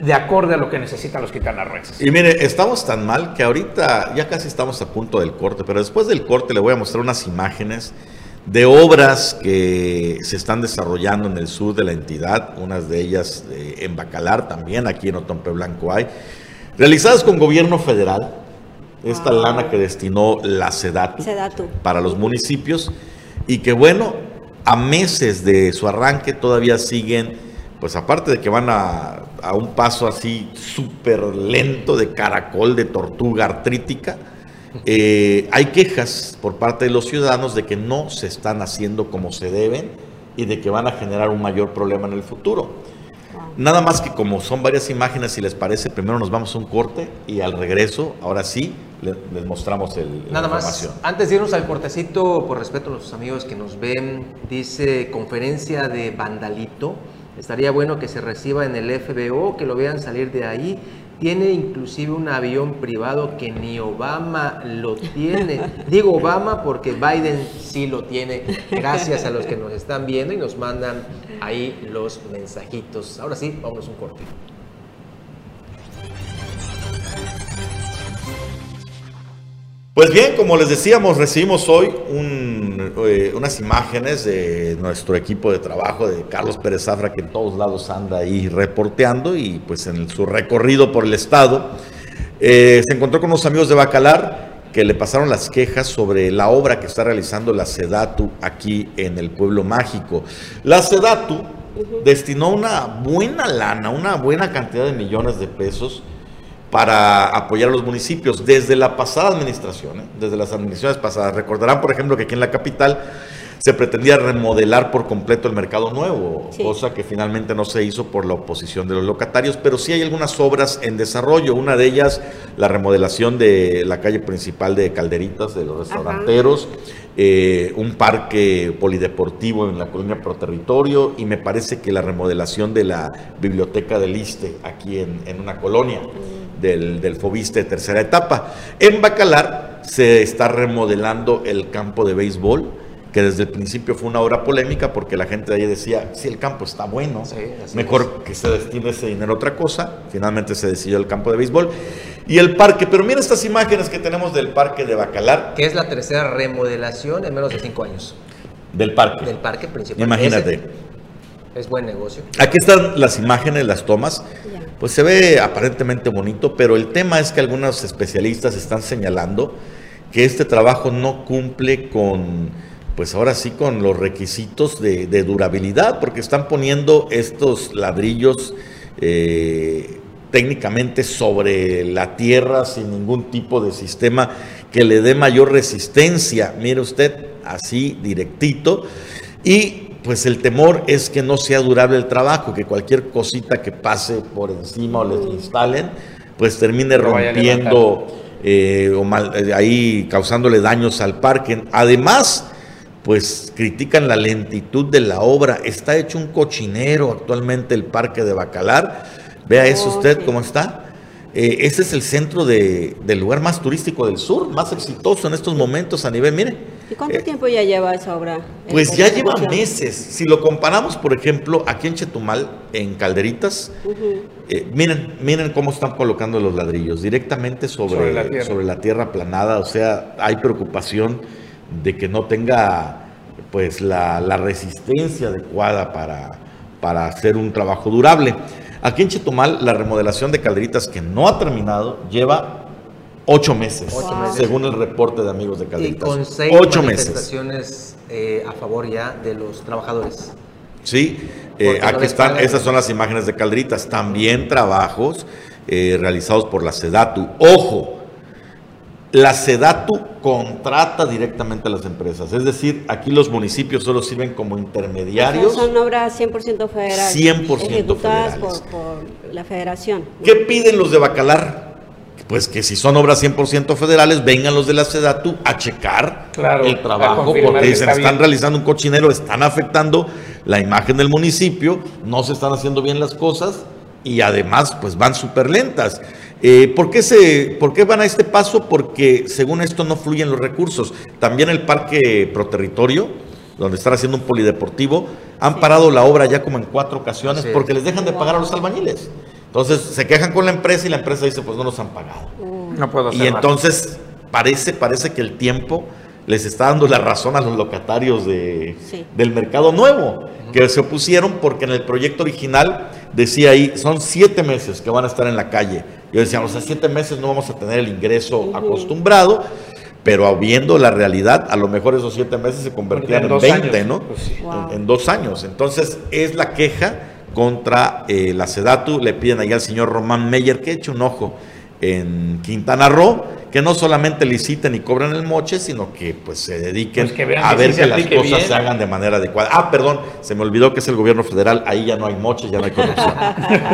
de acorde a lo que necesitan los quintanarroenses. Y mire, estamos tan mal que ahorita ya casi estamos a punto del corte, pero después del corte le voy a mostrar unas imágenes de obras que se están desarrollando en el sur de la entidad, unas de ellas eh, en Bacalar también, aquí en Otompe Blanco hay, realizadas con gobierno federal, esta Wow. lana que destinó la SEDATU Sedatu. para los municipios y que bueno, a meses de su arranque todavía siguen, pues aparte de que van a, a un paso así súper lento de caracol, de tortuga artrítica, eh, hay quejas por parte de los ciudadanos de que no se están haciendo como se deben y de que van a generar un mayor problema en el futuro. Nada más que como son varias imágenes, si les parece, primero nos vamos a un corte y al regreso, ahora sí, le- les mostramos el, la Nada más, información. antes de irnos al cortecito, por respeto a los amigos que nos ven, dice conferencia de Vandalito. Estaría bueno que se reciba en el FBO, que lo vean salir de ahí. Tiene inclusive un avión privado que ni Obama lo tiene. Digo Obama porque Biden sí lo tiene. Gracias a los que nos están viendo y nos mandan ahí los mensajitos. Ahora sí, vámonos a un corte. Pues bien, como les decíamos, recibimos hoy un, eh, unas imágenes de nuestro equipo de trabajo de Carlos Pérez Zafra, que en todos lados anda ahí reporteando y pues en su recorrido por el estado eh, se encontró con unos amigos de Bacalar que le pasaron las quejas sobre la obra que está realizando la Sedatu aquí en el pueblo mágico. La Sedatu destinó una buena lana, una buena cantidad de millones de pesos para apoyar a los municipios desde la pasada administración, ¿eh? desde las administraciones pasadas. Recordarán, por ejemplo, que aquí en la capital se pretendía remodelar por completo el mercado nuevo, Sí. cosa que finalmente no se hizo por la oposición de los locatarios, pero sí hay algunas obras en desarrollo. Una de ellas, la remodelación de la calle principal de Calderitas, de los restauranteros, eh, un parque polideportivo en la colonia Pro Territorio y me parece que la remodelación de la biblioteca del ISTE aquí en, en una colonia del, del Fobiste de tercera etapa. En Bacalar se está remodelando el campo de béisbol, que desde el principio fue una obra polémica porque la gente de ahí decía, si el campo está bueno, Sí, mejor que se destine ese dinero a otra cosa. Finalmente se decidió el campo de béisbol. y el parque. Pero mira estas imágenes que tenemos del parque de Bacalar. Que es la tercera remodelación en menos de cinco años. Del parque. Del parque principalmente. Imagínate. es buen negocio. Aquí están las imágenes, las tomas. Pues se ve aparentemente bonito, pero el tema es que algunos especialistas están señalando que este trabajo no cumple con, pues ahora sí, con los requisitos de, durabilidad, porque están poniendo estos ladrillos eh, técnicamente sobre la tierra sin ningún tipo de sistema que le dé mayor resistencia. Mire usted, así directito. Y pues el temor es que no sea durable el trabajo, que cualquier cosita que pase por encima o les instalen, pues termine rompiendo eh, o mal, eh, ahí causándole daños al parque. Además, pues critican la lentitud de la obra. Está hecho un cochinero actualmente el parque de Bacalar. Vea eso usted cómo está. Eh, ese es el centro del lugar más turístico del sur, más exitoso en estos momentos a nivel, mire. ¿Y cuánto tiempo ya lleva esa obra? Pues ya lleva meses. Si lo comparamos, por ejemplo, aquí en Chetumal, en Calderitas, eh, miren, miren cómo están colocando los ladrillos, directamente sobre, sobre, la tierra aplanada, o sea, hay preocupación de que no tenga pues la, resistencia adecuada para, para hacer un trabajo durable. Aquí en Chetumal, la remodelación de Calderitas que no ha terminado lleva ocho meses, según el reporte de amigos de Calderitas. Y con seis ocho manifestaciones eh, a favor ya de los trabajadores. Sí, eh, aquí están, esas son las imágenes de Calderitas. También trabajos eh, realizados por la SEDATU. Ojo, la SEDATU contrata directamente a las empresas, es decir, aquí los municipios solo sirven como intermediarios. son obras 100% federales. 100% ejecutadas Por, la federación. ¿Qué piden los de Bacalar? Pues que si son obras 100% federales, vengan los de la SEDATU a checar el trabajo, porque dicen, están realizando un cochinero, están afectando la imagen del municipio, no se están haciendo bien las cosas y además pues van súper lentas. Eh, ¿por, qué se, ¿Por qué van a este paso? Porque según esto no fluyen los recursos. También el parque proterritorio, donde están haciendo un polideportivo, han parado la obra ya como en cuatro ocasiones porque les dejan de pagar a los albañiles. Entonces se quejan con la empresa y la empresa dice, pues no nos han pagado. No puedo hacer Y entonces parece, parece que el tiempo les está dando la razón a los locatarios de, del mercado nuevo, que se opusieron porque en el proyecto original decía ahí, son siete meses que van a estar en la calle. Yo decía, o sea, siete meses no vamos a tener el ingreso acostumbrado, pero viendo la realidad, a lo mejor esos siete meses se convertían en, 20, ¿no? Pues en, dos años. Entonces, es la queja contra eh, la SEDATU. Le piden ahí al señor Román Meyer que eche un ojo en Quintana Roo que no solamente liciten y cobren el moche, sino que pues se dediquen pues a ver que las cosas se hagan de manera adecuada. Ah, perdón, se me olvidó que es el gobierno federal, ahí ya no hay moches, ya no hay corrupción.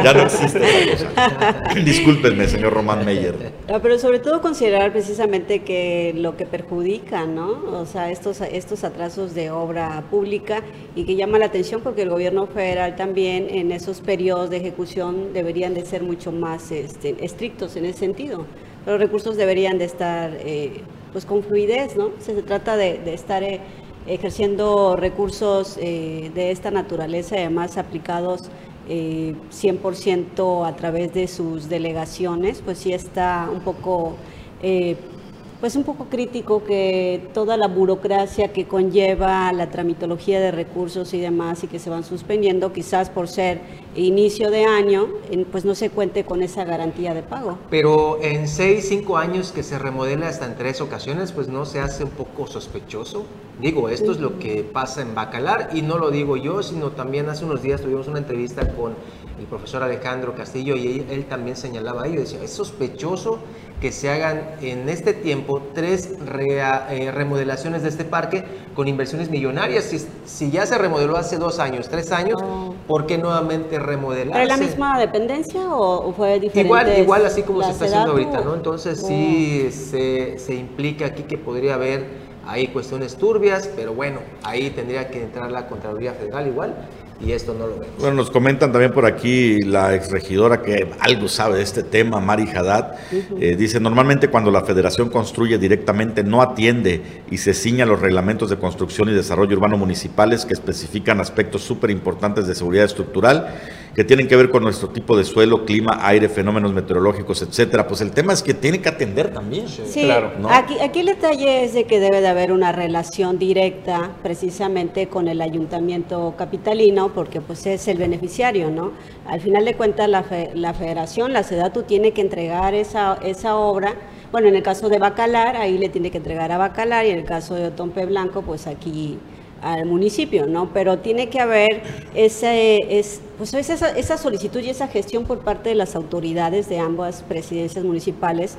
ya no existe esa cosa. Discúlpenme, señor Román Meyer. pero sobre todo considerar precisamente que lo que perjudica, ¿no? O sea, estos, estos atrasos de obra pública y que llama la atención porque el gobierno federal también en esos periodos de ejecución deberían de ser mucho más este, estrictos en ese sentido los recursos deberían de estar eh, pues con fluidez, ¿no? Se, trata de, estar eh, ejerciendo recursos eh, de esta naturaleza, además aplicados 100% a través de sus delegaciones, pues sí está un poco pues un poco crítico que toda la burocracia que conlleva la tramitología de recursos y demás y que se van suspendiendo, quizás por ser inicio de año, pues no se cuente con esa garantía de pago. Pero en seis, cinco años que se remodela hasta en tres ocasiones, pues no se hace un poco sospechoso. Digo, esto es lo que pasa en Bacalar y no lo digo yo, sino también hace unos días tuvimos una entrevista con el profesor Alejandro Castillo y él, también señalaba ello, decía, es sospechoso que se hagan en este tiempo tres eh, remodelaciones de este parque con inversiones millonarias. Si, si, ya se remodeló hace dos años, tres años, oh. ¿por qué nuevamente remodelarse? ¿Era la misma dependencia o, fue diferente? Igual, igual así como se está haciendo ahorita, ¿no? Entonces sí se, se implica aquí que podría haber ahí cuestiones turbias, pero bueno, ahí tendría que entrar la Contraloría Federal igual y esto no lo vemos. Bueno, nos comentan también por aquí la exregidora que algo sabe de este tema, Mari Haddad, eh, dice, normalmente cuando la federación construye directamente no atiende y se ciña los reglamentos de construcción y desarrollo urbano municipales que especifican aspectos súper importantes de seguridad estructural que tienen que ver con nuestro tipo de suelo, clima, aire, fenómenos meteorológicos, etcétera. Pues el tema es que tiene que atender también. Sí, Claro. ¿no? aquí, aquí el detalle es de que debe de haber una relación directa precisamente con el ayuntamiento capitalino, porque pues es el beneficiario, ¿no? Al final de cuentas la, fe- la federación, la SEDATU tiene que entregar esa, esa obra, bueno, en el caso de Bacalar, ahí le tiene que entregar a Bacalar, y en el caso de Otompe Blanco, pues aquí al municipio, ¿no? Pero tiene que haber ese, es, pues esa, esa solicitud y esa gestión por parte de las autoridades de ambas presidencias municipales,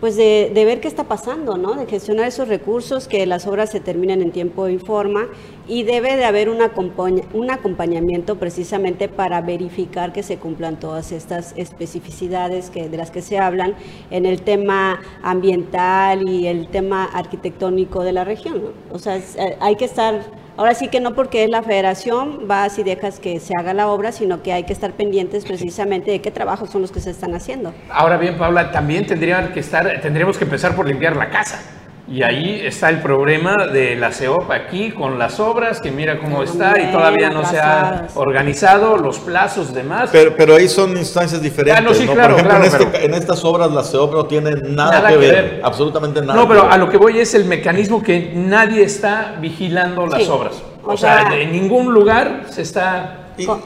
pues de, de ver qué está pasando, ¿no? De gestionar esos recursos, que las obras se terminen en tiempo y forma, y debe de haber un, acompaña- un acompañamiento precisamente para verificar que se cumplan todas estas especificidades que, de las que se hablan en el tema ambiental y el tema arquitectónico de la región, ¿no? O sea, eh, hay que estar Ahora sí que no porque es la federación, vas y dejas que se haga la obra, sino que hay que estar pendientes precisamente de qué trabajos son los que se están haciendo. Ahora bien, Paula, también tendrían que estar, tendríamos que empezar por limpiar la casa. Y ahí está el problema de la CEOP aquí con las obras, que mira cómo está y todavía no se ha organizado, los plazos demás. Pero, pero ahí son instancias diferentes. Ah, no, sí, ¿no? claro, Por ejemplo, claro, en, este- pero- en estas obras la CEOP no tiene nada, Nada que, que ver, ver. absolutamente nada. no, que pero ver. a lo que voy es el mecanismo que nadie está vigilando las Sí. obras. O, O sea, sea- en ningún lugar se está...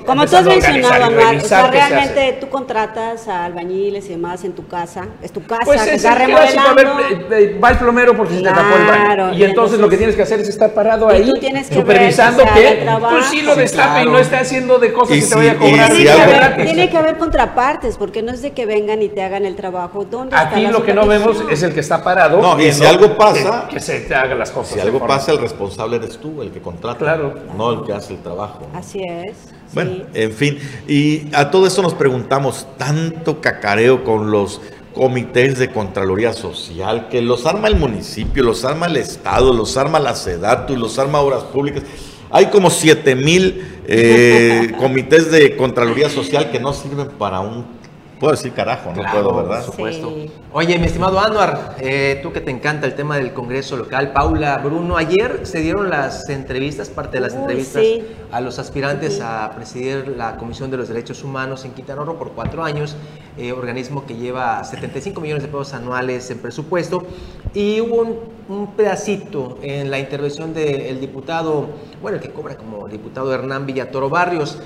Como tú has mencionado, o sea, se realmente tú contratas a albañiles y demás en tu casa, es tu casa Pues que es está ver, remodelando. eh, va el plomero porque se te tapó el baño. Y y entonces lo que tienes que hacer es estar parado Y ahí, tú tienes que supervisando ver que que el trabajo. pues sí lo Sí, destape y no esté haciendo de cosas Y que te vaya a cobrar. tiene, que haber, tiene que haber contrapartes, porque no es de que vengan y te hagan el trabajo. ¿Dónde Aquí lo que no vemos es el que está parado. No, y si algo pasa- Que, se te haga las cosas. Si algo pasa, el responsable eres tú, el que contrata. Claro. No el que hace el trabajo. Así es. Bueno, sí. en fin, y a todo esto nos preguntamos, tanto cacareo con los comités de Contraloría Social, que los arma el municipio, los arma el Estado, los arma la SEDATU, los arma Obras Públicas. Hay como 7 mil eh, comités de Contraloría Social que no sirven para un... Puedo decir carajo, no Claro, puedo, ¿verdad? Por supuesto. Sí. Oye, mi estimado Anuar, eh, tú que te encanta el tema del Congreso local, Paula, Bruno, ayer se dieron las entrevistas, parte de las Uy, entrevistas sí. a los aspirantes a presidir la Comisión de los Derechos Humanos en Quintana Roo por cuatro años, eh, organismo que lleva 75 millones de pesos anuales en presupuesto, y hubo un, un pedacito en la intervención del diputado, bueno, el que cobra como diputado Hernán Villatoro Barrios,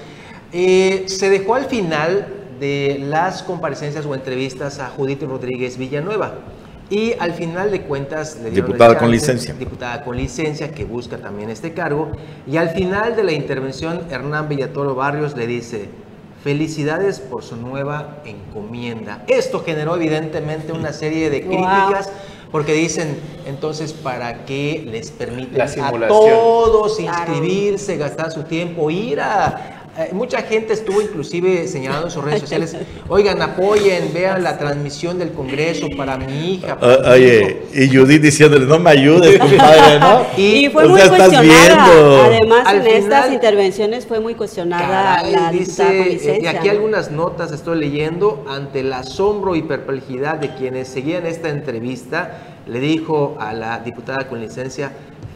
eh, se dejó al final de las comparecencias o entrevistas a Judith Rodríguez Villanueva. Y al final de cuentas le dieron Diputada con licencia. Diputada con licencia que busca también este cargo. Y al final de la intervención, Hernán Villatoro Barrios le dice, felicidades por su nueva encomienda. Esto generó evidentemente una serie de Wow. críticas. Porque dicen, entonces, ¿para qué les permiten La a todos inscribirse, gastar su tiempo, ir a... eh, mucha gente estuvo inclusive señalando en sus redes sociales, oigan, apoyen, vean la transmisión del Congreso para mi hija. para Ah, mi oye, hijo". y Judith diciéndole, no me ayudes, compadre, ¿no? Y fue muy cuestionada. viendo. Además, Al en estas intervenciones fue muy cuestionada Caray, la dice, eh, y licencia. aquí algunas notas estoy leyendo, ante el asombro y perplejidad de quienes seguían esta entrevista, le dijo a la diputada con licencia,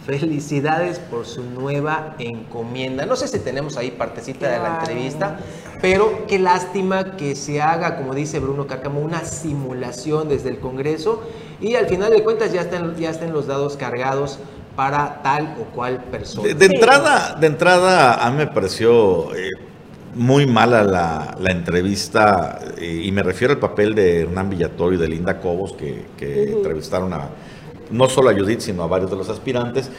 felicidades por su nueva encomienda. No sé si tenemos ahí partecita de la entrevista, pero qué lástima que se haga, como dice Bruno Cárcamo, una simulación desde el Congreso y al final de cuentas ya estén, ya estén los dados cargados para tal o cual persona. De, entrada, de entrada, a mí me pareció eh, muy mala la, la entrevista, eh, y me refiero al papel de Hernán Villatoro y de Linda Cobos, que, que entrevistaron a no solo a Judith, sino a varios de los aspirantes,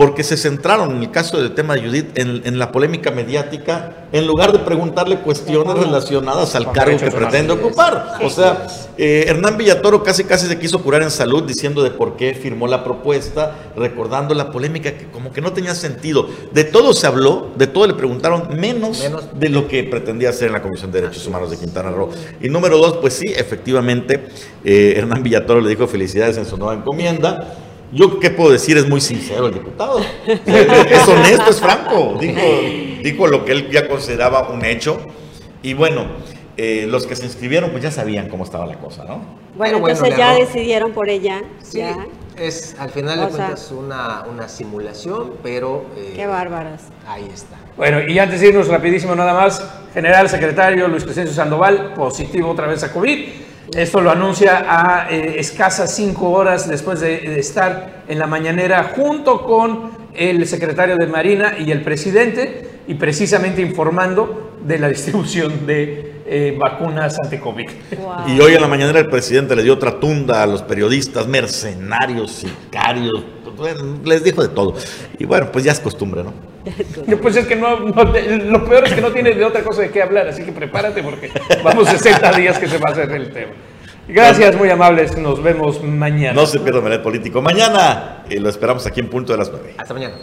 porque se centraron en el caso del tema de Judith en, en la polémica mediática, en lugar de preguntarle cuestiones relacionadas al cargo que pretende ocupar. O sea, eh, Hernán Villatoro casi casi se quiso curar en salud diciendo de por qué firmó la propuesta, recordando la polémica que como que no tenía sentido. De todo se habló, de todo le preguntaron, menos, Menos. de lo que pretendía hacer en la Comisión de Derechos Humanos de Quintana Roo. Y número dos, pues sí, efectivamente, eh, Hernán Villatoro le dijo felicidades en su nueva encomienda. Yo, ¿qué puedo decir? Es muy sincero el diputado. Es honesto, es franco. Dijo, dijo lo que él ya consideraba un hecho. Y bueno, eh, los que se inscribieron, pues ya sabían cómo estaba la cosa, ¿no? Bueno, bueno, entonces ya decidieron por ella. Sí, ya. Es, al final de O sea- cuentas, una, una simulación, pero... eh, Qué bárbaras. Ahí está. Bueno, y antes de irnos rapidísimo nada más, general secretario Luis Crescencio Sandoval, positivo otra vez a COVID. Esto lo anuncia a eh, escasas cinco horas después de, de estar en la mañanera junto con el secretario de Marina y el presidente y precisamente informando de la distribución de eh, vacunas anti-COVID. Wow. Y hoy en la mañana el presidente le dio otra tunda a los periodistas, mercenarios, sicarios, bueno, les dijo de todo. Y bueno, pues ya es costumbre, ¿no? Pues es que no, no lo peor es que no tiene de otra cosa de qué hablar, así que prepárate porque vamos 60 días que se va a hacer el tema. Gracias, muy amables, nos vemos mañana. No se pierda Melet Político. Mañana eh, lo esperamos aquí en punto de las 9. Hasta mañana.